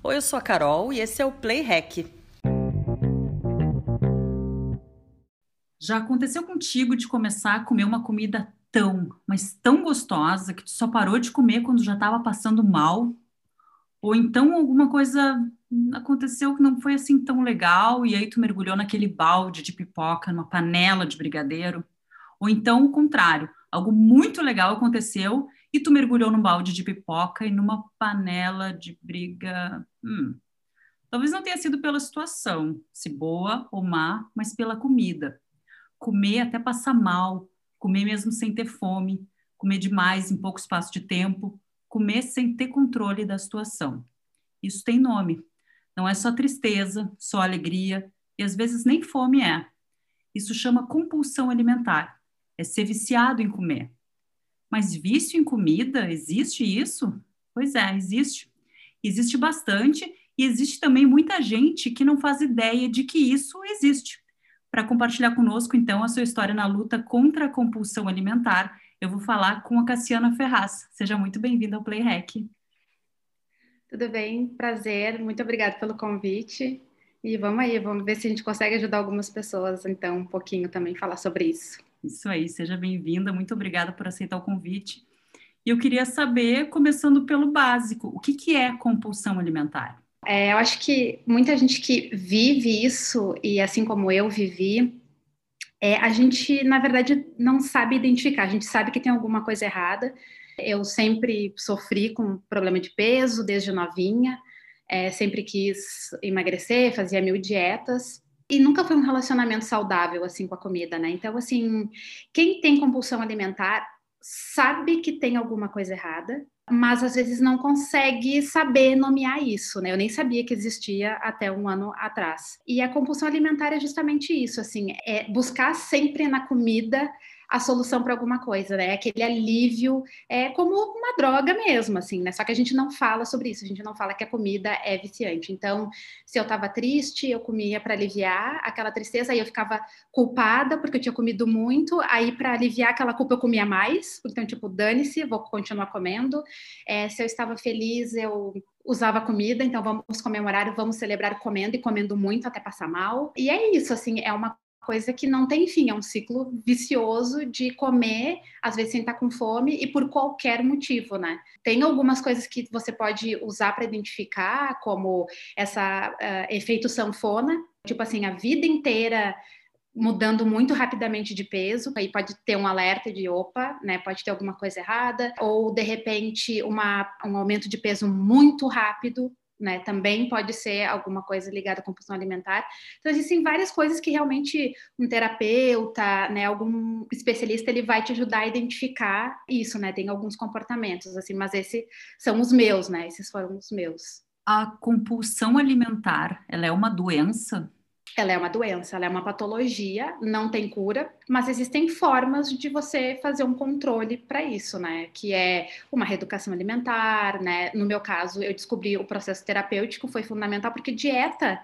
Oi, eu sou a Carol e esse é o Play Hack. Já aconteceu contigo de começar a comer uma comida tão, mas tão gostosa que tu só parou de comer quando já estava passando mal? Ou então alguma coisa aconteceu que não foi assim tão legal e aí tu mergulhou naquele balde de pipoca, numa panela de brigadeiro? Ou então o contrário, algo muito legal aconteceu e tu mergulhou num balde de pipoca e numa panela de briga. Hum. Talvez não tenha sido pela situação, se boa ou má, mas pela comida. Comer até passar mal, comer mesmo sem ter fome, comer demais em pouco espaço de tempo, comer sem ter controle da situação. Isso tem nome. Não é só tristeza, só alegria, e às vezes nem fome é. Isso chama compulsão alimentar. É ser viciado em comer. Mas vício em comida, existe isso? Pois é, existe. Existe bastante e existe também muita gente que não faz ideia de que isso existe. Para compartilhar conosco, então, a sua história na luta contra a compulsão alimentar, eu vou falar com a Cassiana Ferraz. Seja muito bem-vinda ao Play Hack. Tudo bem, prazer, muito obrigada pelo convite. E vamos aí, vamos ver se a gente consegue ajudar algumas pessoas, então, um pouquinho também falar sobre isso. Isso aí, seja bem-vinda, muito obrigada por aceitar o convite. E eu queria saber, começando pelo básico, o que, que é compulsão alimentar? É, eu acho que muita gente que vive isso, e assim como eu vivi, é, a gente, na verdade, não sabe identificar. A gente sabe que tem alguma coisa errada. Eu sempre sofri com problema de peso desde novinha, é, sempre quis emagrecer, fazia mil dietas e nunca foi um relacionamento saudável assim com a comida, né? Então, assim, quem tem compulsão alimentar sabe que tem alguma coisa errada, mas às vezes não consegue saber nomear isso, né? Eu nem sabia que existia até um ano atrás. E a compulsão alimentar é justamente isso, assim, é buscar sempre na comida a solução para alguma coisa, né? Aquele alívio é como uma droga mesmo, assim, né? Só que a gente não fala sobre isso, a gente não fala que a comida é viciante. Então, se eu estava triste, eu comia para aliviar aquela tristeza, aí eu ficava culpada porque eu tinha comido muito, aí para aliviar aquela culpa eu comia mais, então, tipo, dane-se, vou continuar comendo. É, se eu estava feliz, eu usava comida, então vamos comemorar, vamos celebrar comendo e comendo muito até passar mal. E é isso, assim, é uma coisa que não tem fim, é um ciclo vicioso de comer, às vezes sem estar com fome e por qualquer motivo, né? Tem algumas coisas que você pode usar para identificar, como essa uh, efeito sanfona, tipo assim, a vida inteira mudando muito rapidamente de peso, aí pode ter um alerta de opa, né? Pode ter alguma coisa errada, ou de repente uma, um aumento de peso muito rápido, né? Também pode ser alguma coisa ligada à compulsão alimentar. Então, existem várias coisas que realmente um terapeuta, né, algum especialista, ele vai te ajudar a identificar isso, né? Tem alguns comportamentos, assim, mas esses são os meus, né? Esses foram os meus. A compulsão alimentar, ela é uma doença? Ela é uma doença, ela é uma patologia, não tem cura, mas existem formas de você fazer um controle para isso, né? Que é uma reeducação alimentar, né? No meu caso, eu descobri o processo terapêutico foi fundamental porque dieta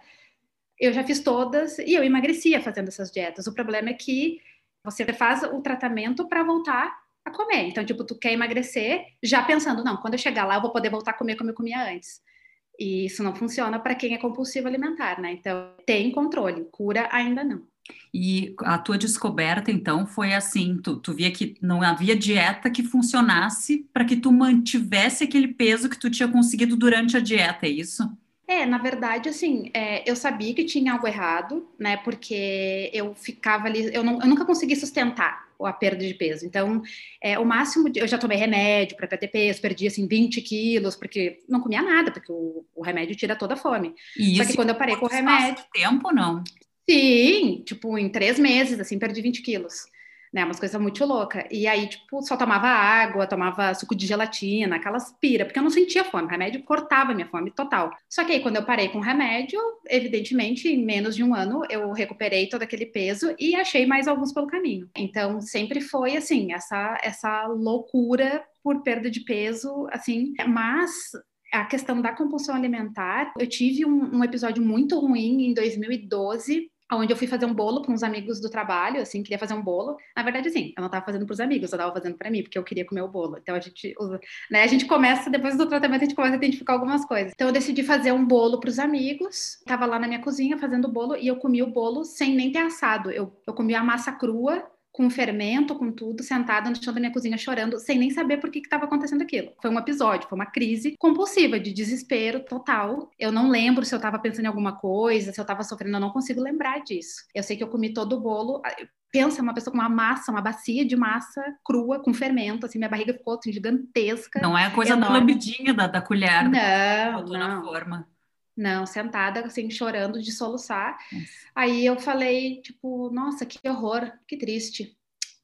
eu já fiz todas e eu emagrecia fazendo essas dietas. O problema é que você faz o tratamento para voltar a comer. Então, tipo, tu quer emagrecer já pensando, não, quando eu chegar lá eu vou poder voltar a comer como eu comia antes. E isso não funciona para quem é compulsivo alimentar, né? Então, tem controle, cura ainda não. E a tua descoberta, então, foi assim: tu, tu via que não havia dieta que funcionasse para que tu mantivesse aquele peso que tu tinha conseguido durante a dieta, é isso? É, na verdade, assim, é, eu sabia que tinha algo errado, né? Porque eu ficava ali, eu, não, eu nunca consegui sustentar a perda de peso. Então, é, o máximo, de, eu já tomei remédio para perder peso, perdi assim 20 quilos, porque não comia nada, porque o, o remédio tira toda a fome. E Só que quando eu parei com o remédio. tempo não? Sim, tipo, em três meses, assim, perdi 20 quilos né? Umas coisas muito loucas. E aí, tipo, só tomava água, tomava suco de gelatina, aquelas pira, porque eu não sentia fome. O remédio cortava minha fome total. Só que aí, quando eu parei com o remédio, evidentemente, em menos de um ano, eu recuperei todo aquele peso e achei mais alguns pelo caminho. Então, sempre foi assim, essa, essa loucura por perda de peso, assim, mas a questão da compulsão alimentar, eu tive um, um, episódio muito ruim em 2012, onde eu fui fazer um bolo para uns amigos do trabalho, assim, queria fazer um bolo. Na verdade, sim, eu não estava fazendo para os amigos, eu estava fazendo para mim, porque eu queria comer o bolo. Então a gente, né, a gente começa depois do tratamento a gente começa a identificar algumas coisas. Então eu decidi fazer um bolo para os amigos. Tava lá na minha cozinha fazendo o bolo e eu comi o bolo sem nem ter assado. Eu, eu comi a massa crua com fermento, com tudo, sentada no chão da minha cozinha chorando, sem nem saber por que estava acontecendo aquilo. Foi um episódio, foi uma crise compulsiva, de desespero total. Eu não lembro se eu estava pensando em alguma coisa, se eu estava sofrendo, eu não consigo lembrar disso. Eu sei que eu comi todo o bolo. Pensa, uma pessoa com uma massa, uma bacia de massa crua, com fermento, assim, minha barriga ficou assim, gigantesca. Não é a coisa enorme. da lambidinha da, da colher. Não, não. Na forma. Não, sentada, assim, chorando de soluçar. Nossa. Aí eu falei, tipo, nossa, que horror, que triste.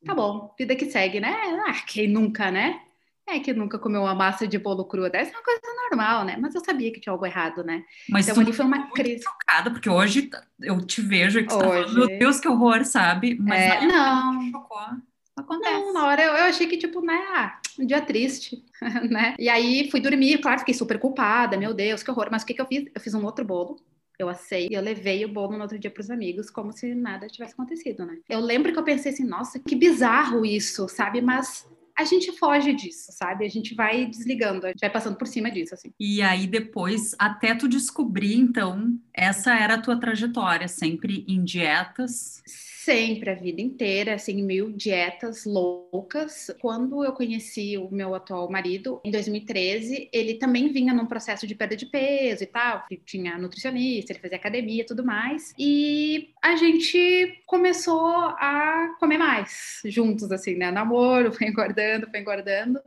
Tá bom, vida que segue, né? Ah, quem nunca, né? É que nunca comeu uma massa de bolo crua dessa, é uma coisa normal, né? Mas eu sabia que tinha algo errado, né? Mas então ali foi uma crise. chocada, porque hoje eu te vejo e que hoje... tá falando, meu Deus, que horror, sabe? Mas é, não. Chocou. Acontece. Não, na hora eu, eu, achei que, tipo, né, ah, um dia triste, né? E aí fui dormir, claro, fiquei super culpada, meu Deus, que horror. Mas o que, que eu fiz? Eu fiz um outro bolo. Eu assei e eu levei o bolo no outro dia para os amigos, como se nada tivesse acontecido, né? Eu lembro que eu pensei assim, nossa, que bizarro isso, sabe? Mas a gente foge disso, sabe? A gente vai desligando, a gente vai passando por cima disso, assim. E aí depois, até tu descobrir, então, essa era a tua trajetória, sempre em dietas? Sempre, a vida inteira, assim, mil dietas loucas. Quando eu conheci o meu atual marido, em 2013, ele também vinha num processo de perda de peso e tal, ele tinha nutricionista, ele fazia academia e tudo mais. E a gente começou a comer mais juntos, assim, né? Namoro, foi engordando, foi engordando.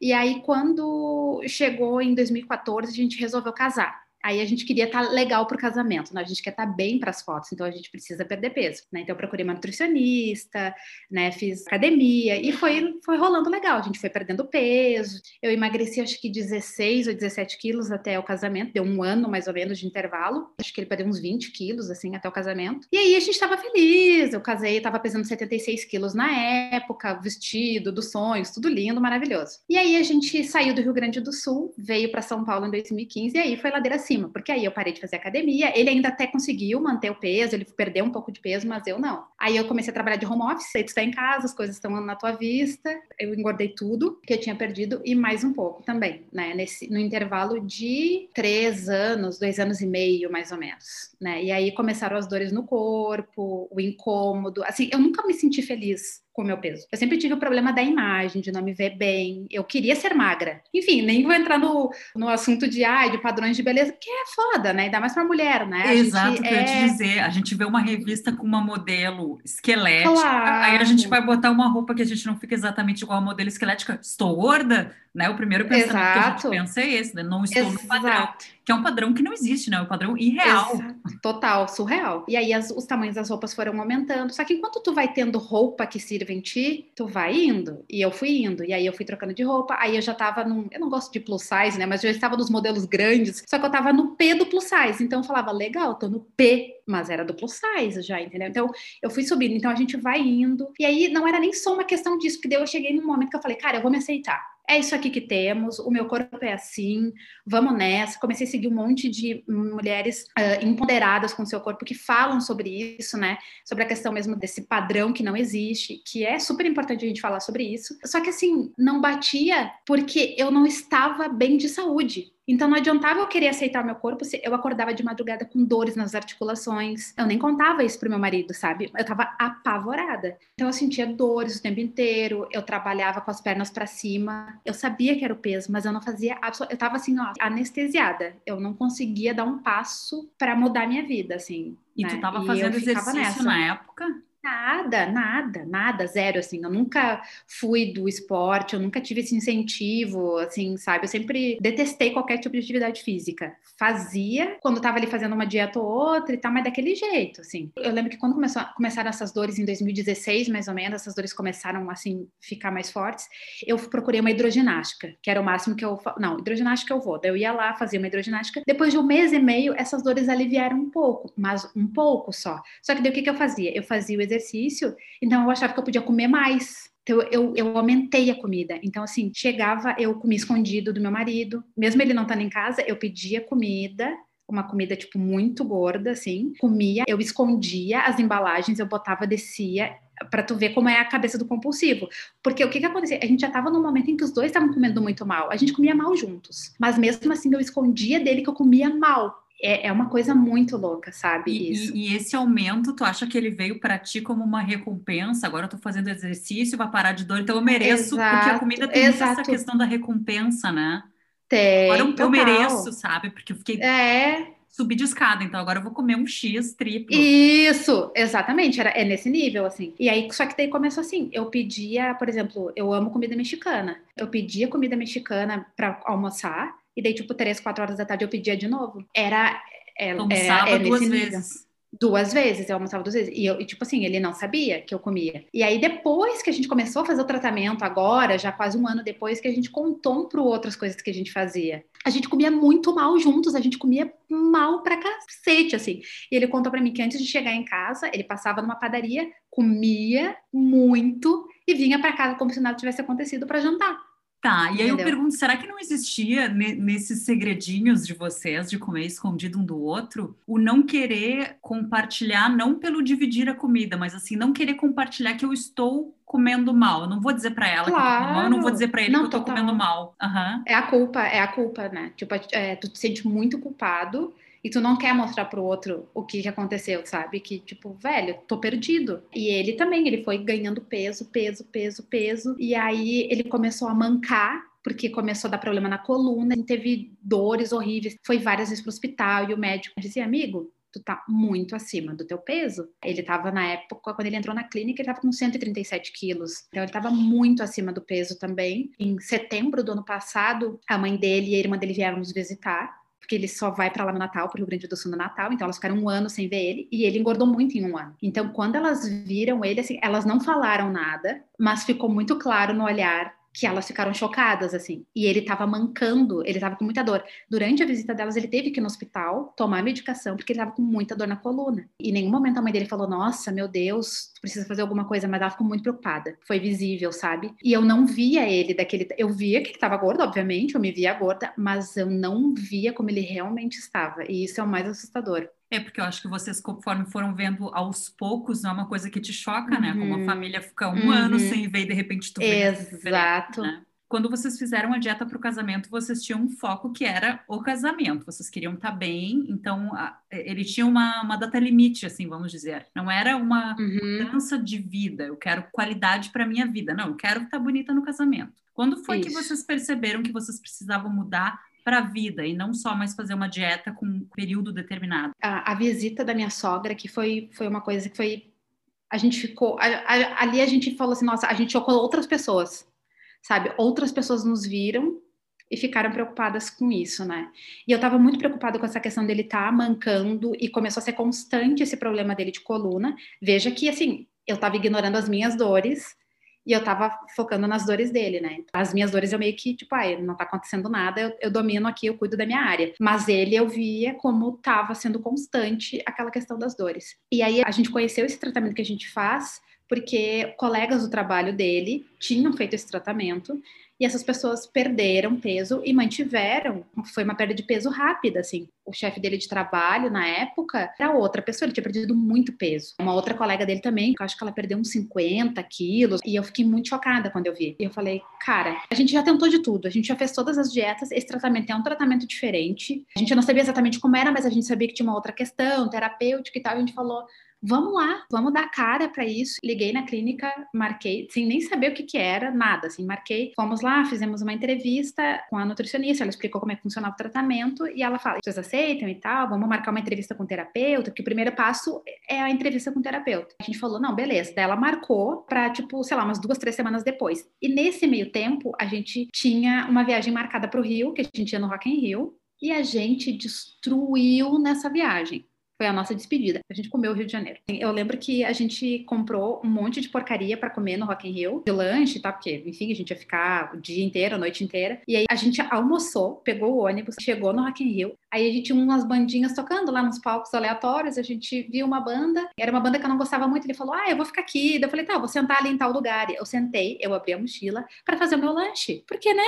E aí, quando chegou em 2014, a gente resolveu casar. Aí a gente queria estar tá legal para o casamento, né? A gente quer estar tá bem para as fotos, então a gente precisa perder peso, né? Então eu procurei uma nutricionista, né? Fiz academia e foi, foi rolando legal. A gente foi perdendo peso. Eu emagreci acho que 16 ou 17 quilos até o casamento, deu um ano mais ou menos de intervalo. Acho que ele perdeu uns 20 quilos, assim, até o casamento. E aí a gente estava feliz. Eu casei, estava pesando 76 quilos na época, vestido dos sonhos, tudo lindo, maravilhoso. E aí a gente saiu do Rio Grande do Sul, veio para São Paulo em 2015 e aí foi ladeira acima cima, porque aí eu parei de fazer academia. Ele ainda até conseguiu manter o peso, ele perdeu um pouco de peso, mas eu não. Aí eu comecei a trabalhar de home office, aí tu está em casa, as coisas estão na tua vista. Eu engordei tudo que eu tinha perdido e mais um pouco também, né? Nesse, no intervalo de três anos, dois anos e meio, mais ou menos, né? E aí começaram as dores no corpo, o incômodo. Assim, eu nunca me senti feliz com o meu peso. Eu sempre tive o problema da imagem, de não me ver bem. Eu queria ser magra. Enfim, nem vou entrar no, no assunto de, ai, de padrões de beleza, que é foda, né? Ainda mais pra mulher, né? A Exato, que é... eu ia te é dizer. A gente vê uma revista com uma modelo esquelética, claro. aí a gente vai botar uma roupa que a gente não fica exatamente igual a modelo esquelética. Estou gorda? Né? O primeiro pensamento Exato. que a gente pensa é esse, né? Não estou Exato. no padrão. Que é um padrão que não existe, né? É um padrão irreal. Exato. Total, surreal. E aí as, os tamanhos das roupas foram aumentando. Só que enquanto tu vai tendo roupa que sirva em ti, tu vai indo. E eu fui indo. E aí eu fui trocando de roupa. Aí eu já tava num. Eu não gosto de plus size, né? Mas eu já estava nos modelos grandes. Só que eu tava no P do plus size. Então eu falava, legal, tô no P mas era do plus size já, entendeu? Então eu fui subindo, então a gente vai indo. E aí não era nem só uma questão disso, porque daí eu cheguei num momento que eu falei, cara, eu vou me aceitar é isso aqui que temos, o meu corpo é assim, vamos nessa. Comecei a seguir um monte de mulheres uh, empoderadas com o seu corpo que falam sobre isso, né? Sobre a questão mesmo desse padrão que não existe, que é super importante a gente falar sobre isso. Só que assim, não batia porque eu não estava bem de saúde. Então não adiantava eu querer aceitar o meu corpo se eu acordava de madrugada com dores nas articulações. Eu nem contava isso pro meu marido, sabe? Eu tava apavorada. Então eu sentia dores o tempo inteiro, eu trabalhava com as pernas para cima. Eu sabia que era o peso, mas eu não fazia absolutamente. Eu tava assim, ó, anestesiada. Eu não conseguia dar um passo para mudar minha vida, assim. E né? tu tava fazendo exercício nessa. na época? Nada, nada, nada, zero, assim, eu nunca fui do esporte, eu nunca tive esse incentivo, assim, sabe, eu sempre detestei qualquer tipo de atividade física, fazia quando tava ali fazendo uma dieta ou outra e tal, mas daquele jeito, assim. Eu lembro que quando começou, começaram essas dores em 2016, mais ou menos, essas dores começaram, assim, ficar mais fortes, eu procurei uma hidroginástica, que era o máximo que eu, não, hidroginástica eu vou, daí eu ia lá, fazia uma hidroginástica, depois de um mês e meio, essas dores aliviaram um pouco, mas um pouco só, só que daí o que que eu fazia? Eu fazia o exercício exercício, então eu achava que eu podia comer mais. Então eu, eu aumentei a comida. Então, assim, chegava, eu comia escondido do meu marido, mesmo ele não estando em casa, eu pedia comida uma comida, tipo, muito gorda, assim. Comia, eu escondia as embalagens, eu botava, descia, para tu ver como é a cabeça do compulsivo. Porque o que que acontecia? A gente já tava num momento em que os dois estavam comendo muito mal. A gente comia mal juntos. Mas mesmo assim, eu escondia dele que eu comia mal. É, é uma coisa muito louca, sabe? E. E, e esse aumento, tu acha que ele veio para ti como uma recompensa? Agora eu tô fazendo exercício, vai parar de dor, então eu mereço, Exato, porque a comida tem essa questão da recompensa, né? Tem, Agora eu, eu mereço, sabe? Porque eu fiquei É, subir de escada, então agora eu vou comer um X triplo. Isso, exatamente, era, é nesse nível, assim. E aí, só que daí começou assim, eu pedia, por exemplo, eu amo comida mexicana. Eu pedia comida mexicana para almoçar, e daí, tipo, três, quatro horas da tarde eu pedia de novo. Era... É, Almoçava é, é duas nesse nível. vezes. Duas vezes, eu almoçava duas vezes. E, eu, e, tipo assim, ele não sabia que eu comia. E aí, depois que a gente começou a fazer o tratamento, agora, já quase um ano depois, que a gente contou um pro outro as coisas que a gente fazia. A gente comia muito mal juntos, a gente comia mal pra cacete, assim. E ele contou pra mim que antes de chegar em casa, ele passava numa padaria, comia muito e vinha pra casa como se nada tivesse acontecido pra jantar. Tá, e aí eu Entendeu? pergunto, será que não existia ne- nesses segredinhos de vocês, de comer escondido um do outro, o não querer compartilhar, não pelo dividir a comida, mas assim, não querer compartilhar que eu estou comendo mal. Eu não vou dizer pra ela que eu tô comendo mal, eu não vou Claro. dizer pra ele Não, que eu tô total. comendo mal. Aham. É a culpa, é a culpa, né? Tipo, é, tu te sente muito culpado e tu não quer mostrar pro outro o que, que aconteceu, sabe? Que, tipo, velho, tô perdido. E ele também, ele foi ganhando peso, peso, peso, peso. E aí ele começou a mancar. Porque começou a dar problema na coluna, teve dores horríveis, foi várias vezes pro hospital e o médico dizia, amigo, tu tá muito acima do teu peso. Ele tava na época, quando ele entrou na clínica, ele tava com 137 quilos. Então ele tava muito acima do peso também. Em setembro do ano passado, a mãe dele e a irmã dele vieram nos visitar. Porque ele só vai para lá no Natal, para o Rio Grande do Sul no Natal, então elas ficaram um ano sem ver ele, e ele engordou muito em um ano. Então, quando elas viram ele, assim, elas não falaram nada, mas ficou muito claro no olhar que elas ficaram chocadas, assim. E ele tava mancando, ele tava com muita dor. Durante a visita delas, ele teve que ir no hospital tomar medicação, porque ele tava com muita dor na coluna. E em nenhum momento a mãe dele falou: Nossa, meu Deus, precisa fazer alguma coisa, mas ela ficou muito preocupada. Foi visível, sabe? E eu não via ele daquele. Eu via que ele tava gordo, obviamente, eu me via gorda, mas eu não via como ele realmente estava. E isso é o mais assustador. É porque eu acho que vocês, conforme foram vendo aos poucos, não é uma coisa que te choca, né? Como a Uhum. família fica um Uhum. ano sem ver e de repente tu vê. Exato. né? Quando vocês fizeram a dieta para o casamento, vocês tinham um foco que era o casamento. Vocês queriam estar bem, então a- ele tinha uma, uma data limite, assim, vamos dizer. Não era uma Uhum. mudança de vida. Eu quero qualidade para minha vida. Não, eu quero estar bonita no casamento. Quando foi que Isso. vocês perceberam que vocês precisavam mudar para a vida e não só mais fazer uma dieta com um período determinado? a, a visita da minha sogra, que foi, foi uma coisa que foi. A gente ficou. a- a- ali a gente falou assim: nossa, a gente chocou outras pessoas, sabe? Outras pessoas nos viram e ficaram preocupadas com isso, né? E eu tava muito preocupada com essa questão dele estar mancando e começou a ser constante esse problema dele de coluna. Veja que, assim, eu tava ignorando as minhas dores. E eu tava focando nas dores dele, né? As minhas dores eu meio que, tipo, ai, não tá acontecendo nada, eu, eu domino aqui, eu cuido da minha área. Mas ele eu via como tava sendo constante aquela questão das dores. E aí a gente conheceu esse tratamento que a gente faz porque colegas do trabalho dele tinham feito esse tratamento e essas pessoas perderam peso e mantiveram. Foi uma perda de peso rápida, assim. O chefe dele de trabalho, na época, era outra pessoa, ele tinha perdido muito peso. Uma outra colega dele também, eu acho que ela perdeu uns 50 quilos, e eu fiquei muito chocada quando eu vi. E eu falei, cara, a gente já tentou de tudo, a gente já fez todas as dietas, esse tratamento é um tratamento diferente. A gente não sabia exatamente como era, mas a gente sabia que tinha uma outra questão, terapêutica e tal, e a gente falou, vamos lá, vamos dar cara para isso. Liguei na clínica, marquei, sem nem saber o que que era, nada, assim, marquei. Fomos lá, fizemos uma entrevista com a nutricionista, ela explicou como é que funcionava o tratamento e ela fala: "Vocês aceitam e tal? Vamos marcar uma entrevista com o terapeuta, porque o primeiro passo é a entrevista com o terapeuta". A gente falou: "Não, beleza". Daí ela marcou para tipo, sei lá, umas duas, três semanas depois. E nesse meio tempo, a gente tinha uma viagem marcada para o Rio, que a gente ia no Rock in Rio, e a gente destruiu nessa viagem. Foi a nossa despedida. A gente comeu o Rio de Janeiro. Eu lembro que a gente comprou um monte de porcaria para comer no Rock in Rio, de lanche tal, porque, enfim, a gente ia ficar o dia inteiro, a noite inteira. E aí a gente almoçou, pegou o ônibus, chegou no Rock in Rio. Aí a gente tinha umas bandinhas tocando lá nos palcos aleatórios. A gente viu uma banda, era uma banda que eu não gostava muito. Ele falou: Ah, eu vou ficar aqui. Daí eu falei: Tá, eu vou sentar ali em tal lugar. Eu sentei, eu abri a mochila para fazer o meu lanche. Porque, né?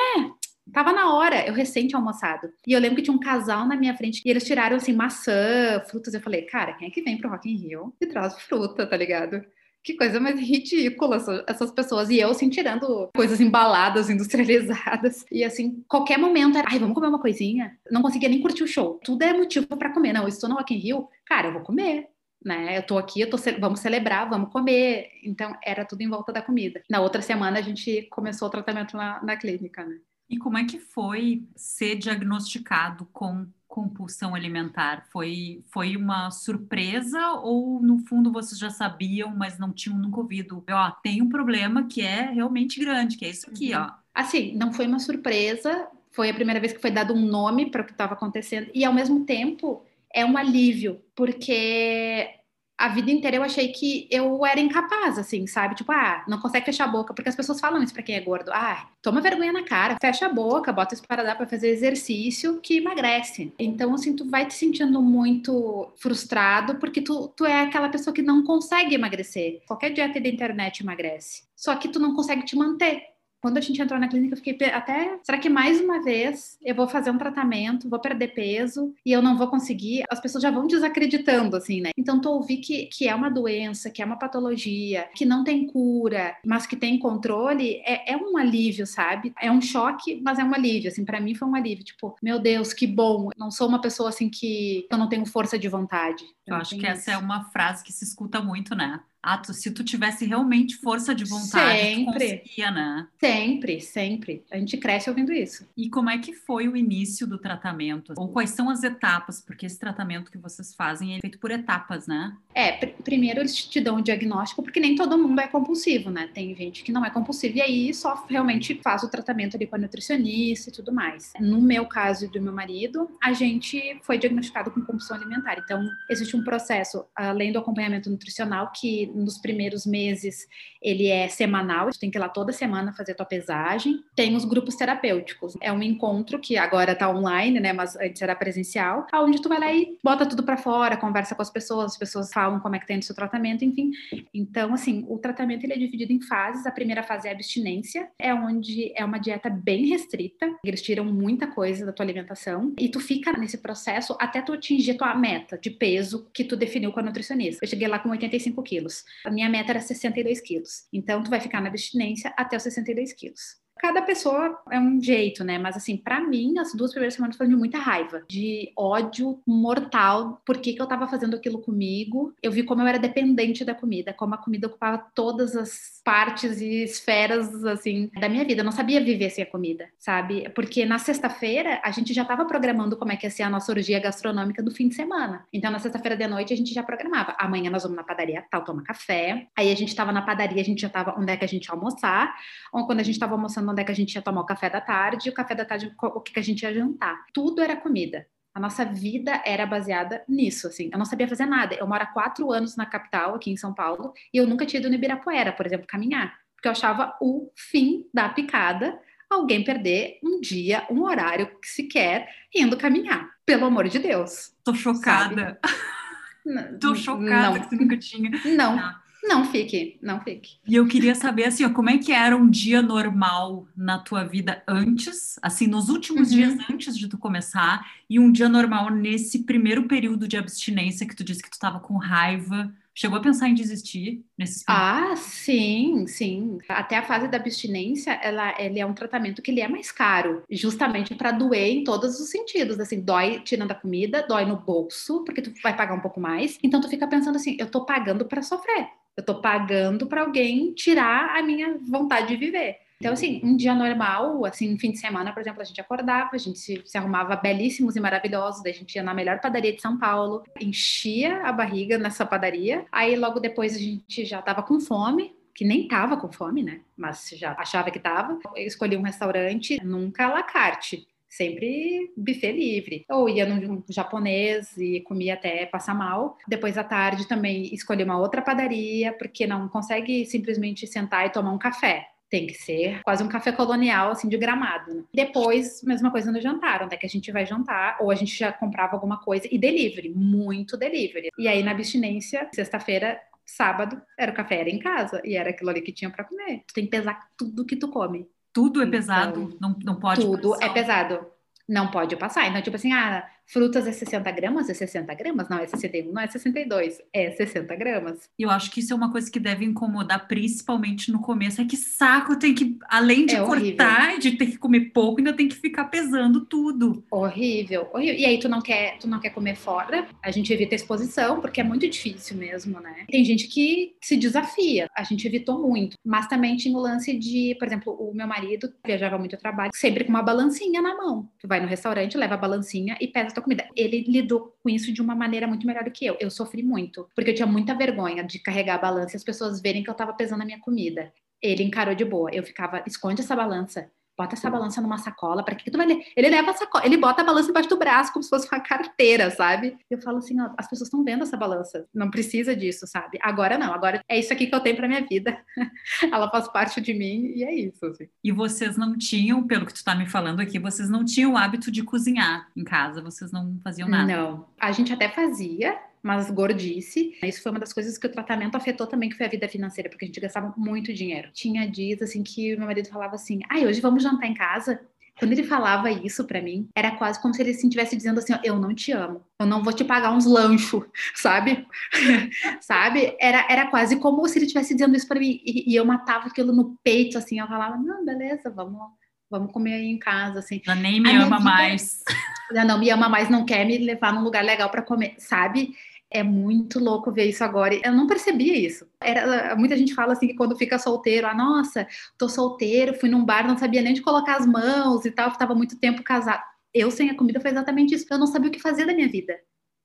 Tava na hora, eu recente almoçado. E eu lembro que tinha um casal na minha frente e eles tiraram assim maçã, frutas. Eu falei, cara, quem é que vem pro Rock in Rio e traz fruta, tá ligado? Que coisa mais ridícula essas pessoas. E eu, assim, tirando coisas embaladas, industrializadas. E, assim, qualquer momento era, ai, vamos comer uma coisinha. Não conseguia nem curtir o show. Tudo é motivo para comer. Não, eu estou no Rock in Rio, cara, eu vou comer né? Eu tô aqui, eu tô vamos celebrar, vamos comer. Então era tudo em volta da comida. Na outra semana a gente começou o tratamento na, na clínica, né? E como é que foi ser diagnosticado com compulsão alimentar? Foi, foi uma surpresa ou no fundo vocês já sabiam, mas não tinham nunca ouvido? Ó, tem um problema que é realmente grande, que é isso aqui, uhum. ó. Assim, não foi uma surpresa, foi a primeira vez que foi dado um nome para o que estava acontecendo e ao mesmo tempo é um alívio, porque a vida inteira eu achei que eu era incapaz, assim, sabe? Tipo, ah, não consegue fechar a boca, porque as pessoas falam isso pra quem é gordo. Ah, toma vergonha na cara, fecha a boca, bota para dar pra fazer exercício que emagrece. Então, assim, tu vai te sentindo muito frustrado porque tu, tu é aquela pessoa que não consegue emagrecer. Qualquer dieta da internet emagrece. Só que tu não consegue te manter. Quando a gente entrou na clínica, eu fiquei até. Será que mais uma vez eu vou fazer um tratamento, vou perder peso e eu não vou conseguir? As pessoas já vão desacreditando, assim, né? Então, tu ouvir que, que é uma doença, que é uma patologia, que não tem cura, mas que tem controle, é, é um alívio, sabe? É um choque, mas é um alívio. Assim, para mim foi um alívio. Tipo, meu Deus, que bom. Não sou uma pessoa assim que eu não tenho força de vontade. Eu, eu acho que isso. essa é uma frase que se escuta muito, né? Ah, tu, se tu tivesse realmente força de vontade, sempre. tu conseguia, né? Sempre, sempre. A gente cresce ouvindo isso. E como é que foi o início do tratamento? Ou quais são as etapas? Porque esse tratamento que vocês fazem é feito por etapas, né? É, pr primeiro eles te dão um diagnóstico, porque nem todo mundo é compulsivo, né? Tem gente que não é compulsivo e aí só realmente faz o tratamento ali com a nutricionista e tudo mais. No meu caso e do meu marido, a gente foi diagnosticado com compulsão alimentar. Então, existe um processo, além do acompanhamento nutricional, que nos primeiros meses ele é semanal, tu tem que ir lá toda semana fazer tua pesagem. Tem os grupos terapêuticos. É um encontro que agora tá online, né, mas antes era presencial, onde tu vai lá e bota tudo para fora, conversa com as pessoas, as pessoas falam como é que tá o seu tratamento, enfim. Então, assim, o tratamento ele é dividido em fases. A primeira fase é a abstinência, é onde é uma dieta bem restrita. Eles tiram muita coisa da tua alimentação e tu fica nesse processo até tu atingir a tua meta de peso que tu definiu com a nutricionista. Eu cheguei lá com 85 quilos. A minha meta era 62 quilos. Então, tu vai ficar na abstinência até os 62 quilos. Cada pessoa é um jeito, né? Mas assim, para mim, as duas primeiras semanas foram de muita raiva, de ódio mortal. Por que, eu tava fazendo aquilo comigo? Eu vi como eu era dependente da comida, como a comida ocupava todas as partes e esferas, assim, da minha vida. Eu não sabia viver sem a comida, sabe? Porque na sexta-feira a gente já tava programando como é que ia ser a nossa orgia gastronômica do fim de semana. Então, na sexta-feira de noite a gente já programava. Amanhã nós vamos na padaria tal, tomar café. Aí a gente tava na padaria, a gente já tava onde é que a gente ia almoçar. Ou quando a gente tava almoçando onde é que a gente ia tomar o café da tarde, e o café da tarde, o que, que a gente ia jantar. Tudo era comida. A nossa vida era baseada nisso, assim. Eu não sabia fazer nada. Eu moro há quatro anos na capital, aqui em São Paulo, e eu nunca tinha ido no Ibirapuera, por exemplo, caminhar. Porque eu achava o fim da picada alguém perder um dia, um horário que sequer indo caminhar. Pelo amor de Deus. Tô chocada. Tô chocada não, que você nunca tinha. Não. Ah. Não fique, não fique. E eu queria saber, assim, ó, como é que era um dia normal na tua vida antes, assim, nos últimos uhum. dias antes de tu começar, e um dia normal nesse primeiro período de abstinência que tu disse que tu estava com raiva. Chegou a pensar em desistir nesses Ah, sim, sim. Até a fase da abstinência, ela, ele é um tratamento que ele é mais caro, justamente para doer em todos os sentidos. Assim, dói tirando a comida, dói no bolso, porque tu vai pagar um pouco mais. Então tu fica pensando assim, eu tô pagando para sofrer. Eu tô pagando para alguém tirar a minha vontade de viver. Então, assim, um dia normal, assim, um fim de semana, por exemplo, a gente acordava, a gente se, se, arrumava belíssimos e maravilhosos, daí a gente ia na melhor padaria de São Paulo, enchia a barriga nessa padaria, aí logo depois a gente já tava com fome, que nem tava com fome, né? Mas já achava que tava. Eu escolhi um restaurante, nunca à la carte sempre buffet livre. Ou ia num japonês e comia até passar mal. Depois à tarde também escolhi uma outra padaria, porque não consegue simplesmente sentar e tomar um café. Tem que ser quase um café colonial, assim, de gramado. Né? Depois, mesma coisa no jantar, onde é que a gente vai jantar, ou a gente já comprava alguma coisa, e delivery, muito delivery. E aí, na abstinência, sexta-feira, sábado, era o café, era em casa, e era aquilo ali que tinha para comer. Tu tem que pesar tudo que tu come Tudo é pesado, então, não, não pode Tudo é pesado. Não pode passar. Então, tipo assim, ah, frutas é 60 gramas, é 60 gramas? Não, é 61, não é 62, é 60 gramas. E eu acho que isso é uma coisa que deve incomodar principalmente no começo. É que saco tem que, além de é cortar, de ter que comer pouco, ainda tem que ficar pesando tudo. Horrível, horrível. E aí tu não quer, tu não quer comer fora, a gente evita a exposição, porque é muito difícil mesmo, né? Tem gente que se desafia, a gente evitou muito. Mas também tinha o lance de, por exemplo, o meu marido viajava muito a trabalho, sempre com uma balancinha na mão. Tu vai no restaurante, leva a balancinha e pesa tua comida. Ele lidou com isso de uma maneira muito melhor do que eu. Eu sofri muito, porque eu tinha muita vergonha de carregar a balança e as pessoas verem que eu estava pesando a minha comida. Ele encarou de boa. Eu ficava, esconde essa balança bota essa balança numa sacola, para que, tu vai ler? Ele leva a sacola, ele bota a balança embaixo do braço, como se fosse uma carteira, sabe? Eu falo assim, ó, as pessoas estão vendo essa balança, não precisa disso, sabe? Agora não, agora é isso aqui que eu tenho para minha vida. Ela faz parte de mim e é isso. Assim. E vocês não tinham, pelo que tu tá me falando aqui, vocês não tinham o hábito de cozinhar em casa, vocês não faziam nada? Não, a gente até fazia, mas gordice. Isso foi uma das coisas que o tratamento afetou também, que foi a vida financeira, porque a gente gastava muito dinheiro. Tinha dias, assim, que meu marido falava assim, ai, hoje vamos jantar em casa? Quando ele falava isso para mim, era quase como se ele estivesse dizendo assim: eu não te amo, eu não vou te pagar uns lanchos, sabe? sabe? Era, era quase como se ele estivesse dizendo isso para mim e, e, eu matava aquilo no peito, assim. Eu falava: não, beleza, vamos, vamos comer aí em casa, assim. Ela nem me ama vida, mais. Ela não me ama mais, não quer me levar num lugar legal para comer, sabe? É muito louco ver isso agora. Eu não percebia isso. Era, muita gente fala assim que quando fica solteiro, ah, nossa, tô solteiro, fui num bar, não sabia nem de colocar as mãos e tal, estava muito tempo casado. Eu sem a comida foi exatamente isso. Eu não sabia o que fazer da minha vida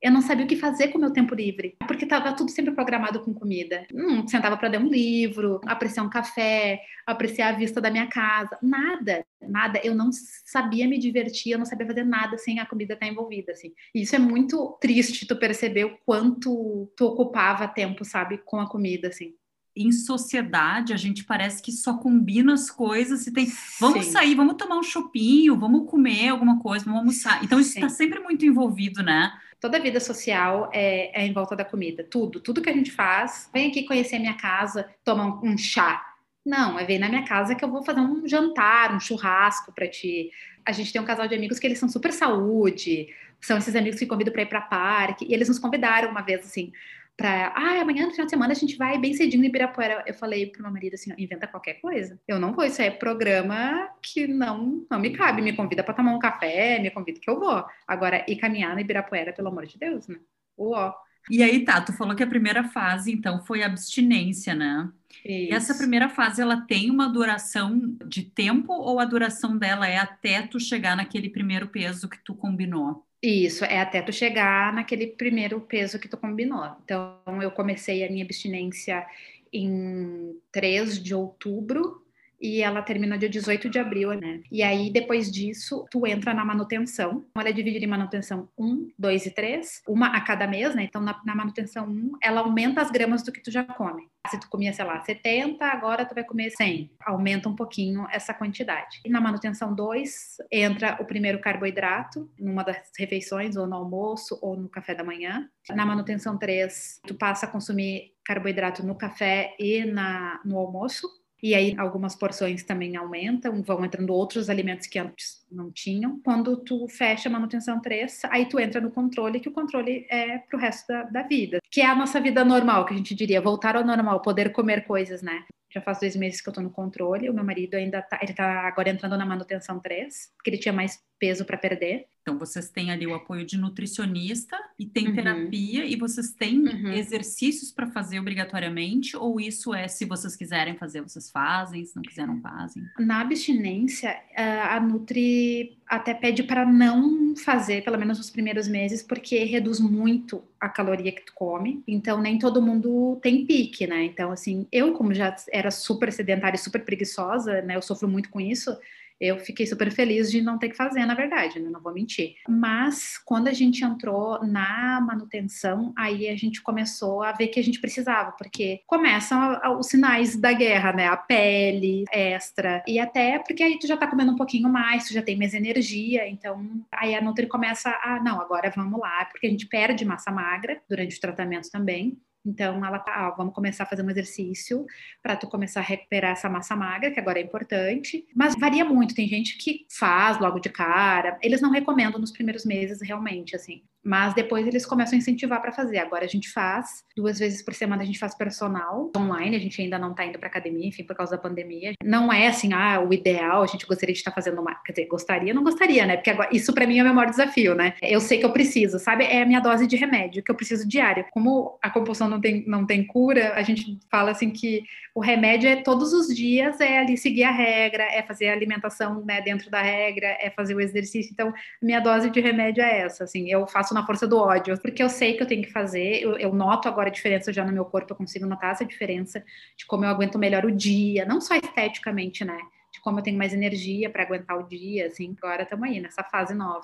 eu não sabia o que fazer com o meu tempo livre, porque estava tudo sempre programado com comida. Hum, sentava para ler um livro, apreciar um café, apreciar a vista da minha casa, nada, nada. Eu não sabia me divertir, eu não sabia fazer nada sem a comida estar envolvida, assim. E isso é muito triste tu perceber o quanto tu ocupava tempo, sabe, com a comida, assim em sociedade a gente parece que só combina as coisas e tem vamos Sim. sair, vamos tomar um chopinho, vamos comer alguma coisa, vamos almoçar. Então isso está sempre muito envolvido, né? Toda a vida social é, é, em volta da comida. Tudo, tudo que a gente faz. Vem aqui conhecer a minha casa, tomar um, um chá. Não, é vir na minha casa que eu vou fazer um jantar, um churrasco para ti. A gente tem um casal de amigos que eles são super saúde, são esses amigos que convidam para ir para parque, e eles nos convidaram uma vez assim, para, ah, amanhã no final de semana a gente vai bem cedinho em Ibirapuera. Eu falei pro meu marido assim, inventa qualquer coisa. Eu não vou, isso é programa que não não me cabe. Me convida para tomar um café, me convida que eu vou. Agora, ir caminhar no Ibirapuera, pelo amor de Deus, né? Uó. E aí, tá, tu falou que a primeira fase, então, foi abstinência, né? Isso. E essa primeira fase, ela tem uma duração de tempo ou a duração dela é até tu chegar naquele primeiro peso que tu combinou? Isso, é até tu chegar naquele primeiro peso que tu combinou. Então, eu comecei a minha abstinência em 3 de outubro e ela termina dia 18 de abril, né? E aí, depois disso, tu entra na manutenção. Ela é dividida em manutenção 1, 2 e 3, uma a cada mês, né? Então, na, na manutenção 1, ela aumenta as gramas do que tu já come. Se tu comia, sei lá, 70, agora tu vai comer 100. Aumenta um pouquinho essa quantidade. E na manutenção 2, entra o primeiro carboidrato, numa das refeições, ou no almoço, ou no café da manhã. Na manutenção 3, tu passa a consumir carboidrato no café e na, no almoço e aí algumas porções também aumentam, vão entrando outros alimentos que antes não tinham. Quando tu fecha a manutenção 3, aí tu entra no controle, que o controle é pro resto da, da vida, que é a nossa vida normal, que a gente diria, voltar ao normal, poder comer coisas, né? Já faz dois meses que eu tô no controle, o meu marido ainda tá, ele tá agora entrando na manutenção 3, porque ele tinha mais peso para perder. Então, vocês têm ali o apoio de nutricionista e tem uhum. terapia, e vocês têm uhum. exercícios para fazer obrigatoriamente, ou isso é se vocês quiserem fazer, vocês fazem, se não quiserem, não fazem? Na abstinência, a Nutri até pede para não fazer, pelo menos nos primeiros meses, porque reduz muito a caloria que tu come, então nem todo mundo tem pique, né? Então, assim, eu, como já era super sedentária e super preguiçosa, né, eu sofro muito com isso eu fiquei super feliz de não ter que fazer, na verdade, né? não vou mentir. Mas quando a gente entrou na manutenção, aí a gente começou a ver que a gente precisava, porque começam os sinais da guerra, né? A pele extra, e até porque aí tu já tá comendo um pouquinho mais, tu já tem mais energia, então aí a Nutri começa a, não, agora vamos lá, porque a gente perde massa magra durante o tratamento também. Então, ela tá, ah, vamos começar a fazer um exercício para tu começar a recuperar essa massa magra, que agora é importante. Mas varia muito, tem gente que faz logo de cara. Eles não recomendam nos primeiros meses, realmente, assim. Mas depois eles começam a incentivar para fazer. Agora a gente faz, duas vezes por semana a gente faz personal online, a gente ainda não está indo para academia, enfim, por causa da pandemia. Não é assim, ah, o ideal, a gente gostaria de estar tá fazendo uma. Quer dizer, gostaria, não gostaria, né? Porque agora, isso para mim é o meu maior desafio, né? Eu sei que eu preciso, sabe? É a minha dose de remédio que eu preciso diário. Como a compulsão não tem, não tem cura, a gente fala assim que o remédio é todos os dias, é ali seguir a regra, é fazer a alimentação né, dentro da regra, é fazer o exercício. Então, minha dose de remédio é essa, assim, eu faço na força do ódio, porque eu sei que eu tenho que fazer, eu, eu noto agora a diferença já no meu corpo, eu consigo notar essa diferença de como eu aguento melhor o dia, não só esteticamente, né? De como eu tenho mais energia para aguentar o dia, assim, agora estamos aí nessa fase nova.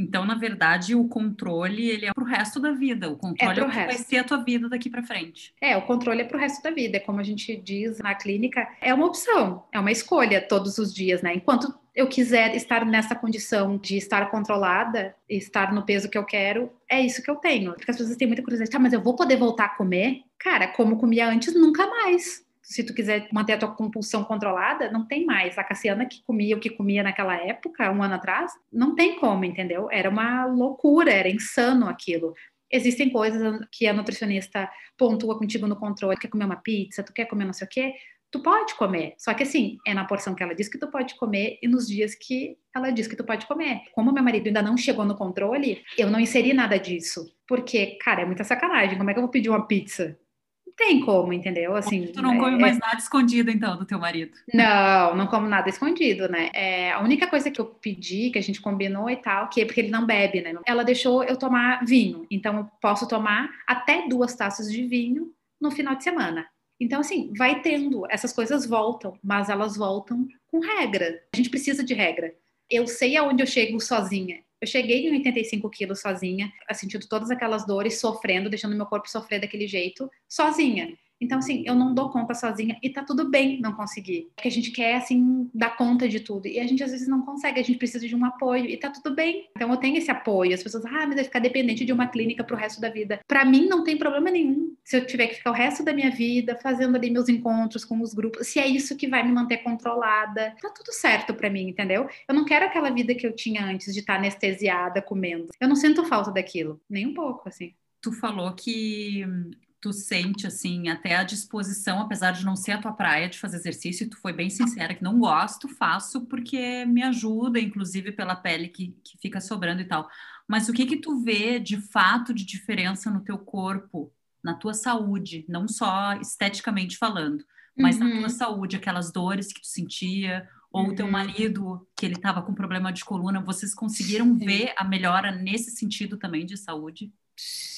Então, na verdade, o controle ele é para o resto da vida. O controle é, é o que vai ser a tua vida daqui para frente. É, o controle é para o resto da vida. É como a gente diz na clínica, é uma opção, é uma escolha todos os dias, né? Enquanto eu quiser estar nessa condição de estar controlada, estar no peso que eu quero, é isso que eu tenho. Porque as pessoas têm muita curiosidade, tá, mas eu vou poder voltar a comer? Cara, como comia antes, nunca mais se tu quiser manter a tua compulsão controlada, não tem mais. A Cassiana que comia o que comia naquela época, um ano atrás, não tem como, entendeu? Era uma loucura, era insano aquilo. Existem coisas que a nutricionista pontua contigo no controle. Quer comer uma pizza, tu quer comer não sei o quê, tu pode comer. Só que assim, é na porção que ela diz que tu pode comer e nos dias que ela diz que tu pode comer. Como meu marido ainda não chegou no controle, eu não inseri nada disso. Porque, cara, é muita sacanagem. Como é que eu vou pedir uma pizza? Tem como, entendeu? Assim, tu não come é... mais nada escondido, então, do teu marido? Não, não como nada escondido, né? É, a única coisa que eu pedi, que a gente combinou e tal, que é porque ele não bebe, né? Ela deixou eu tomar vinho. Então, eu posso tomar até duas taças de vinho no final de semana. Então, assim, vai tendo, essas coisas voltam, mas elas voltam com regra. A gente precisa de regra. Eu sei aonde eu chego sozinha. Eu cheguei em 85 quilos sozinha, sentindo todas aquelas dores, sofrendo, deixando meu corpo sofrer daquele jeito, sozinha. Então, assim, eu não dou conta sozinha e tá tudo bem não conseguir. Porque a gente quer, assim, dar conta de tudo. E a gente às vezes não consegue, a gente precisa de um apoio e tá tudo bem. Então, eu tenho esse apoio. As pessoas, ah, mas vai ficar dependente de uma clínica pro resto da vida. Para mim, não tem problema nenhum. Se eu tiver que ficar o resto da minha vida fazendo ali meus encontros com os grupos, se é isso que vai me manter controlada, tá tudo certo para mim, entendeu? Eu não quero aquela vida que eu tinha antes de estar tá anestesiada comendo. Eu não sinto falta daquilo, nem um pouco, assim. Tu falou que tu sente, assim, até a disposição, apesar de não ser a tua praia de fazer exercício, tu foi bem sincera que não gosto, faço porque me ajuda, inclusive pela pele que, que fica sobrando e tal. Mas o que que tu vê de fato de diferença no teu corpo, na tua saúde, não só esteticamente falando, mas uhum. na tua uhum. saúde, aquelas dores que tu sentia, ou o teu uhum. marido, que ele estava com problema de coluna, vocês conseguiram Sim. ver a melhora nesse sentido também de saúde?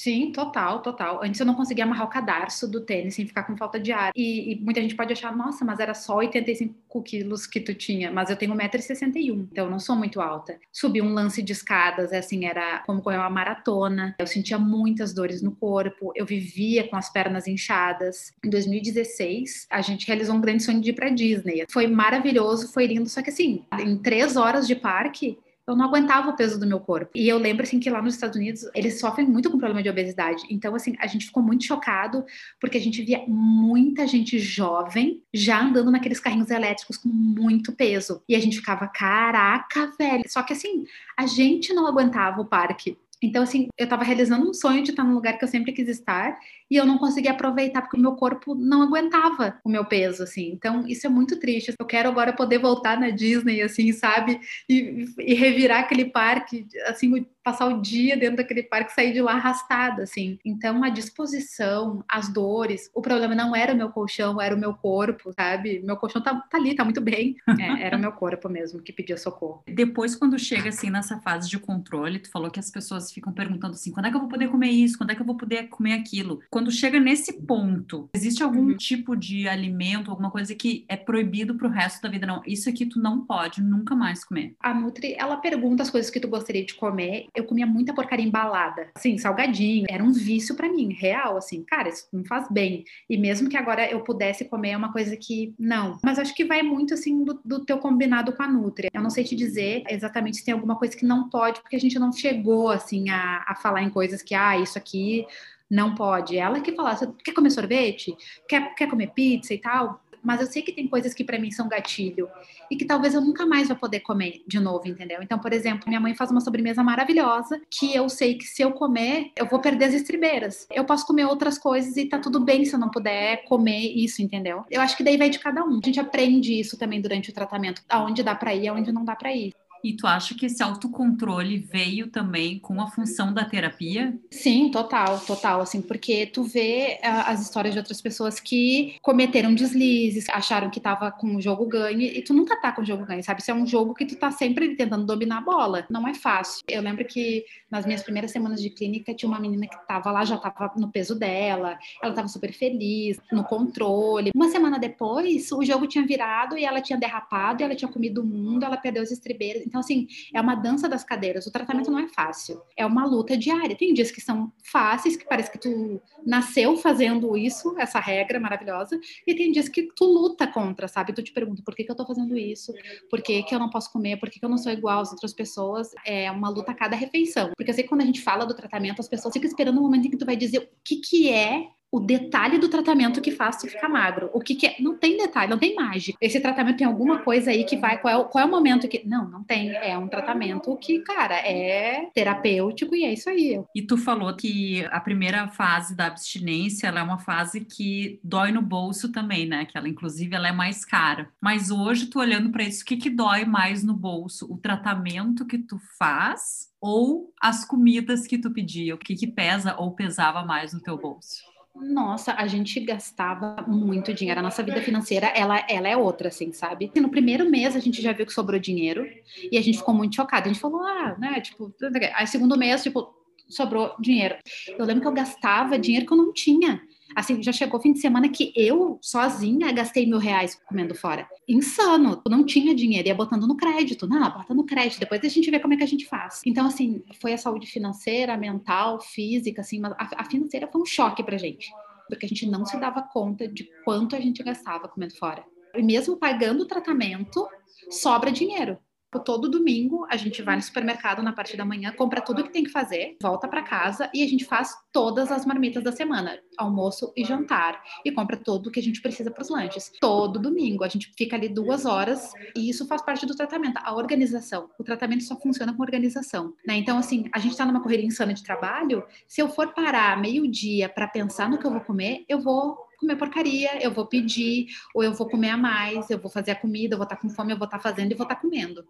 Sim, total, total. Antes eu não conseguia amarrar o cadarço do tênis sem ficar com falta de ar. E, e muita gente pode achar, nossa, mas era só 85 quilos que tu tinha. Mas eu tenho 1,61m, então eu não sou muito alta. Subi um lance de escadas, assim, era como correr uma maratona. Eu sentia muitas dores no corpo, eu vivia com as pernas inchadas. Em 2016, a gente realizou um grande sonho de ir pra Disney. Foi maravilhoso, foi lindo, só que assim, em três horas de parque, eu não aguentava o peso do meu corpo. E eu lembro, assim, que lá nos Estados Unidos, eles sofrem muito com problema de obesidade. Então, assim, a gente ficou muito chocado, porque a gente via muita gente jovem já andando naqueles carrinhos elétricos com muito peso. E a gente ficava, caraca, velho. Só que, assim, a gente não aguentava o parque. Então, assim, eu estava realizando um sonho de estar num lugar que eu sempre quis estar e eu não conseguia aproveitar porque o meu corpo não aguentava o meu peso, assim. Então, isso é muito triste. Eu quero agora poder voltar na Disney, assim, sabe? E, e revirar aquele parque, assim, passar o dia dentro daquele parque, sair de lá arrastada, assim. Então, a disposição, as dores, o problema não era o meu colchão, era o meu corpo, sabe? Meu colchão tá, tá ali, tá muito bem. É, era o meu corpo mesmo que pedia socorro. Depois, quando chega, assim, nessa fase de controle, tu falou que as pessoas ficam perguntando assim, quando é que eu vou poder comer isso? Quando é que eu vou poder comer aquilo? Quando chega nesse ponto, existe algum uhum. tipo de alimento, alguma coisa que é proibido pro resto da vida? Não, isso aqui tu não pode nunca mais comer. A Nutri, ela pergunta as coisas que tu gostaria de comer Eu comia muita porcaria embalada, assim, salgadinho, era um vício para mim, real, assim, cara, isso não faz bem. E mesmo que agora eu pudesse comer, é uma coisa que não. Mas acho que vai muito, assim, do, do teu combinado com a Nutri. Eu não sei te dizer exatamente se tem alguma coisa que não pode, porque a gente não chegou, assim, a, a falar em coisas que, ah, isso aqui não pode. Ela que fala, você quer comer sorvete? Quer, quer comer pizza e tal? Mas eu sei que tem coisas que para mim são gatilho e que talvez eu nunca mais vou poder comer de novo, entendeu? Então, por exemplo, minha mãe faz uma sobremesa maravilhosa que eu sei que se eu comer, eu vou perder as estribeiras. Eu posso comer outras coisas e tá tudo bem se eu não puder comer isso, entendeu? Eu acho que daí vai de cada um. A gente aprende isso também durante o tratamento, aonde dá para ir, aonde não dá para ir. E tu acha que esse autocontrole veio também com a função da terapia? Sim, total, total, assim, porque tu vê uh, as histórias de outras pessoas que cometeram deslizes, acharam que tava com o jogo ganho, e tu nunca tá com o jogo ganho, sabe? Isso é um jogo que tu tá sempre tentando dominar a bola. Não é fácil. Eu lembro que nas minhas primeiras semanas de clínica tinha uma menina que tava lá, já tava no peso dela, ela tava super feliz, no controle. Uma semana depois, o jogo tinha virado e ela tinha derrapado, e ela tinha comido o mundo, ela perdeu os estribeiros. Então, assim, é uma dança das cadeiras. O tratamento não é fácil. É uma luta diária. Tem dias que são fáceis, que parece que tu nasceu fazendo isso, essa regra maravilhosa, e tem dias que tu luta contra, sabe? Tu te pergunta por que, que eu tô fazendo isso, por que, que eu não posso comer, por que, que eu não sou igual às outras pessoas. É uma luta a cada refeição. Porque eu sei que quando a gente fala do tratamento, as pessoas ficam esperando o momento em que tu vai dizer o que, que é o detalhe do tratamento que faz tu ficar magro. O que, que é? Não tem detalhe, não tem mágica. Esse tratamento tem alguma coisa aí que vai. Qual é, o, qual é o momento que. Não, não tem. É um tratamento que, cara, é terapêutico e é isso aí. E tu falou que a primeira fase da abstinência é uma fase que dói no bolso também, né? Que ela, inclusive, ela é mais cara. Mas hoje, tu olhando para isso, o que, que dói mais no bolso? O tratamento que tu faz ou as comidas que tu pedia? O que, que pesa ou pesava mais no teu bolso? Nossa, a gente gastava muito dinheiro. A nossa vida financeira, ela, ela é outra, assim, sabe? no primeiro mês a gente já viu que sobrou dinheiro e a gente ficou muito chocada. A gente falou, ah, né, tipo, aí segundo mês, tipo, sobrou dinheiro. Eu lembro que eu gastava dinheiro que eu não tinha. Assim, já chegou fim de semana que eu, sozinha, gastei mil reais comendo fora. Insano. Eu não tinha dinheiro, ia botando no crédito. Não, bota no crédito, depois a gente vê como é que a gente faz. Então, assim, foi a saúde financeira, mental, física, assim, mas a, a financeira foi um choque pra gente. Porque a gente não se dava conta de quanto a gente gastava comendo fora. E mesmo pagando o tratamento, sobra dinheiro. Tipo, todo domingo a gente vai no supermercado na parte da manhã, compra tudo que tem que fazer, volta para casa e a gente faz todas as marmitas da semana, almoço e jantar, e compra tudo que a gente precisa para os lanches. Todo domingo a gente fica ali duas horas e isso faz parte do tratamento, a organização. O tratamento só funciona com organização, né? Então assim, a gente está numa correria insana de trabalho. Se eu for parar meio dia para pensar no que eu vou comer, eu vou comer porcaria, eu vou pedir, ou eu vou comer a mais, eu vou fazer a comida, eu vou estar tá com fome, eu vou estar tá fazendo e vou estar tá comendo.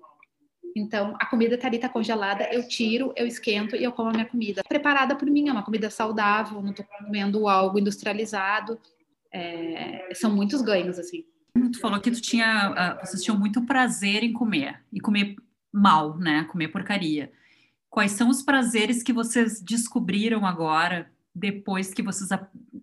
Então, a comida tá ali, tá congelada, eu tiro, eu esquento e eu como a minha comida. Preparada por mim, é uma comida saudável, não tô comendo algo industrializado. É, são muitos ganhos, assim. Tu falou que tu tinha, uh, vocês tinham muito prazer em comer, e comer mal, né? Comer porcaria. Quais são os prazeres que vocês descobriram agora depois que vocês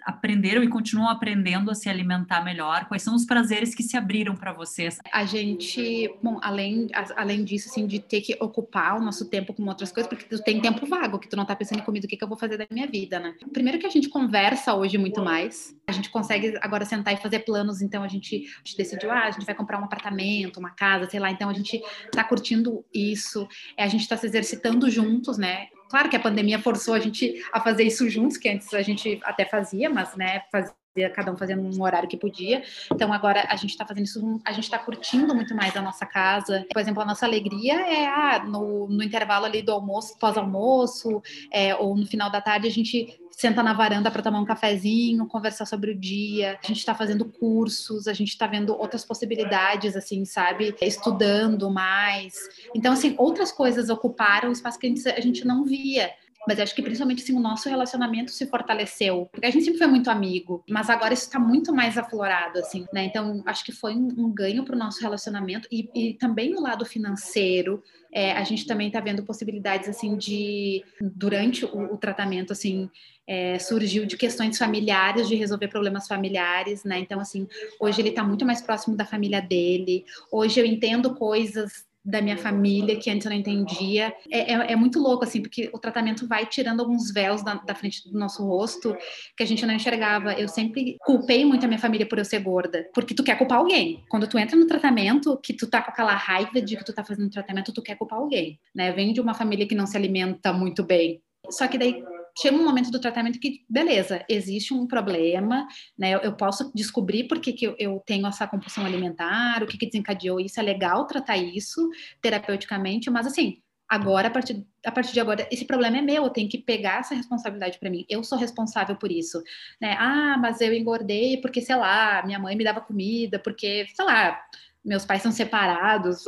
aprenderam e continuam aprendendo a se alimentar melhor? Quais são os prazeres que se abriram para vocês? A gente, bom, além, além disso, assim, de ter que ocupar o nosso tempo com outras coisas, porque tu tem tempo vago, que tu não tá pensando em comida, o que, que eu vou fazer da minha vida, né? Primeiro que a gente conversa hoje muito mais, a gente consegue agora sentar e fazer planos, então a gente, a gente decidiu, ah, a gente vai comprar um apartamento, uma casa, sei lá, então a gente tá curtindo isso, é, a gente tá se exercitando juntos, né? Claro que a pandemia forçou a gente a fazer isso juntos, que antes a gente até fazia, mas, né, fazia cada um fazendo um horário que podia. Então agora a gente está fazendo isso, a gente está curtindo muito mais a nossa casa. Por exemplo, a nossa alegria é ah, no, no intervalo ali do almoço, pós-almoço, é, ou no final da tarde a gente senta na varanda para tomar um cafezinho, conversar sobre o dia. A gente está fazendo cursos, a gente está vendo outras possibilidades, assim, sabe? Estudando mais. Então, assim, outras coisas ocuparam o espaço que a gente, a gente não via. Mas acho que principalmente assim, o nosso relacionamento se fortaleceu. Porque a gente sempre foi muito amigo, mas agora isso está muito mais aflorado, assim, né? Então, acho que foi um, um ganho para o nosso relacionamento e, e também no lado financeiro. É, a gente também está vendo possibilidades, assim, de, durante o, o tratamento, assim, é, surgiu de questões familiares, de resolver problemas familiares, né? Então, assim, hoje ele está muito mais próximo da família dele. Hoje eu entendo coisas da minha família que antes eu não entendia. É, é, é muito louco, assim, porque o tratamento vai tirando alguns véus da, da, frente do nosso rosto que a gente não enxergava. Eu sempre culpei muito a minha família por eu ser gorda, porque tu quer culpar alguém. Quando tu entra no tratamento, que tu tá com aquela raiva de que tu tá fazendo tratamento, tu quer culpar alguém, né? Vem de uma família que não se alimenta muito bem. Só que daí chega um momento do tratamento que, beleza, existe um problema, né? Eu, eu posso descobrir por que, que eu, eu, tenho essa compulsão alimentar, o que, que desencadeou isso, é legal tratar isso terapeuticamente, mas assim, agora, a partir, a partir de agora, esse problema é meu, eu tenho que pegar essa responsabilidade para mim, eu sou responsável por isso, né? Ah, mas eu engordei porque, sei lá, minha mãe me dava comida, porque, sei lá, meus pais são separados,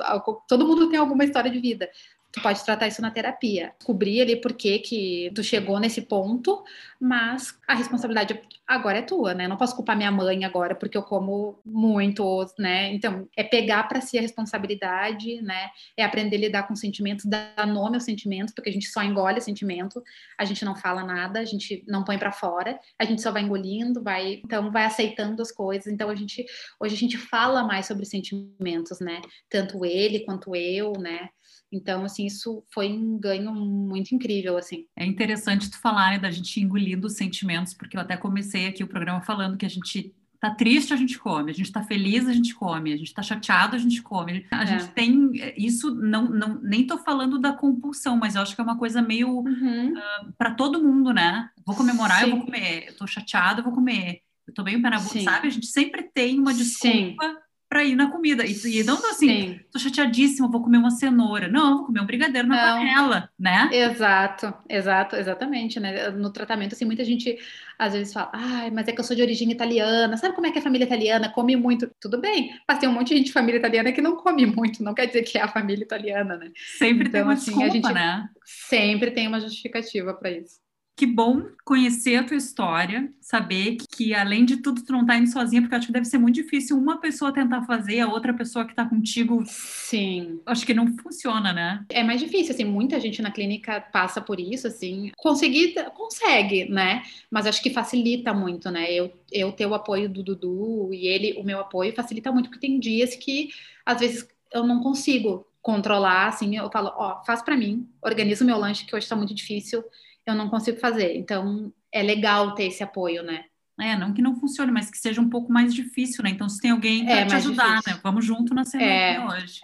todo mundo tem alguma história de vida tu pode tratar isso na terapia. Descobrir ali por que que tu chegou nesse ponto, mas a responsabilidade agora é tua, né? não posso culpar minha mãe agora porque eu como muito, né? Então, é pegar para si a responsabilidade, né? É aprender a lidar com sentimentos, dar nome aos sentimentos, porque a gente só engole sentimento, a gente não fala nada, a gente não põe para fora, a gente só vai engolindo, vai, então vai aceitando as coisas. Então a gente hoje a gente fala mais sobre sentimentos, né? Tanto ele quanto eu, né? Então, assim, isso foi um ganho muito incrível, assim. É interessante tu falar, né, da gente engolindo os sentimentos, porque eu até comecei aqui o programa falando que a gente tá triste, a gente come, a gente tá feliz, a gente come, a gente tá chateado, a gente come. A é. gente tem isso não, não nem tô falando da compulsão, mas eu acho que é uma coisa meio uhum. uh, ah, para todo mundo, né? Vou comemorar, Sim. eu vou comer. Eu tô chateado, eu vou comer. Eu tô bem o pé na boca, sabe? A gente sempre tem uma desculpa Sim para ir na comida. E, e não assim, Sim. tô chateadíssima, vou comer uma cenoura. Não, vou comer um brigadeiro na não. panela, né? Exato, exato, exatamente, né? No tratamento, assim, muita gente às vezes fala, ai, mas é que eu sou de origem italiana, sabe como é que é a família italiana? Come muito. Tudo bem, mas tem um monte de gente de família italiana que não come muito, não quer dizer que é a família italiana, né? Sempre então, tem uma assim, desculpa, a gente né? Sempre tem uma justificativa para isso. Que bom conhecer a tua história, saber que, que, além de tudo tu não tá indo sozinha, porque eu acho que deve ser muito difícil uma pessoa tentar fazer, a outra pessoa que tá contigo. Sim. Acho que não funciona, né? É mais difícil, assim, muita gente na clínica passa por isso, assim. Conseguir, consegue, né? Mas acho que facilita muito, né? Eu, eu ter o apoio do Dudu e ele, o meu apoio, facilita muito, porque tem dias que, às vezes, eu não consigo controlar, assim, eu falo, ó, faz para mim, organiza o meu lanche, que hoje tá muito difícil eu não consigo fazer. Então, é legal ter esse apoio, né? É, não que não funcione, mas que seja um pouco mais difícil, né? Então, se tem alguém para é, te ajudar, difícil. né? Vamos junto na semana é, hoje.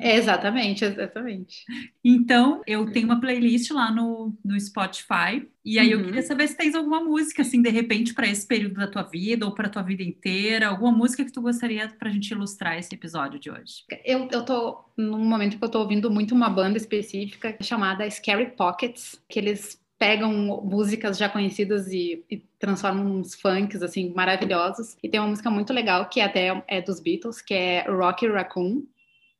É, exatamente, exatamente. Então, eu tenho uma playlist lá no, no Spotify, e aí uhum. eu queria saber se tens alguma música, assim, de repente, para esse período da tua vida, ou para tua vida inteira, alguma música que tu gostaria para a gente ilustrar esse episódio de hoje. Eu, eu tô num momento que eu tô ouvindo muito uma banda específica chamada Scary Pockets, que eles pegam músicas já conhecidas e, e, transformam uns funks assim maravilhosos. E tem uma música muito legal que até é dos Beatles, que é Rocky Raccoon,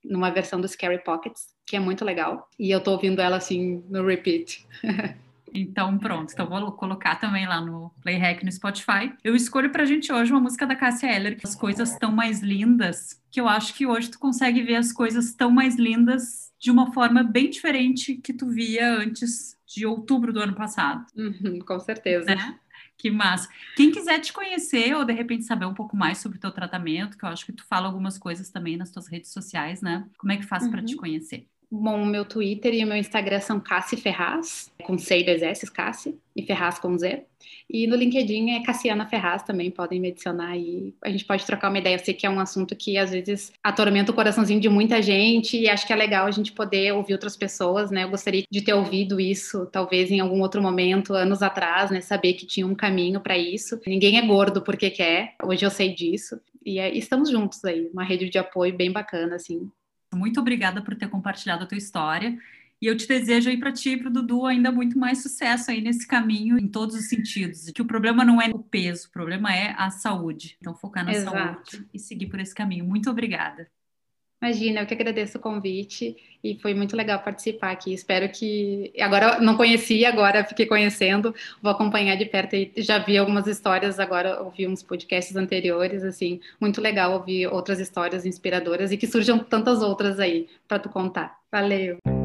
numa versão do Scary Pockets, que é muito legal. E eu tô ouvindo ela assim no repeat. Então, pronto. Então, vou colocar também lá no Playhack no Spotify. Eu escolho pra gente hoje uma música da Cássia Eller, que as coisas tão mais lindas, que eu acho que hoje tu consegue ver as coisas tão mais lindas de uma forma bem diferente que tu via antes de outubro do ano passado. Uhum, com certeza. Né? Que massa. Quem quiser te conhecer ou de repente saber um pouco mais sobre o teu tratamento, que eu acho que tu fala algumas coisas também nas tuas redes sociais, né? Como é que faz uhum. para te conhecer? Bom, o meu Twitter e o meu Instagram são Cassi Ferraz, com C e dois S, Cassi, e Ferraz com Z. E no LinkedIn é Cassiana Ferraz também, podem me adicionar aí. A gente pode trocar uma ideia. Eu sei que é um assunto que às vezes atormenta o coraçãozinho de muita gente e acho que é legal a gente poder ouvir outras pessoas, né? Eu gostaria de ter ouvido isso, talvez em algum outro momento, anos atrás, né? Saber que tinha um caminho para isso. Ninguém é gordo porque quer, hoje eu sei disso. E é, estamos juntos aí, uma rede de apoio bem bacana, assim. Muito obrigada por ter compartilhado a tua história. E eu te desejo aí para ti e para o Dudu ainda muito mais sucesso aí nesse caminho em todos os sentidos. Que o problema não é o peso, o problema é a saúde. Então focar na Exato. saúde e seguir por esse caminho. Muito obrigada. Imagina, eu que agradeço o convite e foi muito legal participar aqui. Espero que. Agora não conhecia, agora fiquei conhecendo, vou acompanhar de perto e já vi algumas histórias, agora ouvi uns podcasts anteriores, assim, muito legal ouvir outras histórias inspiradoras e que surjam tantas outras aí para tu contar. Valeu!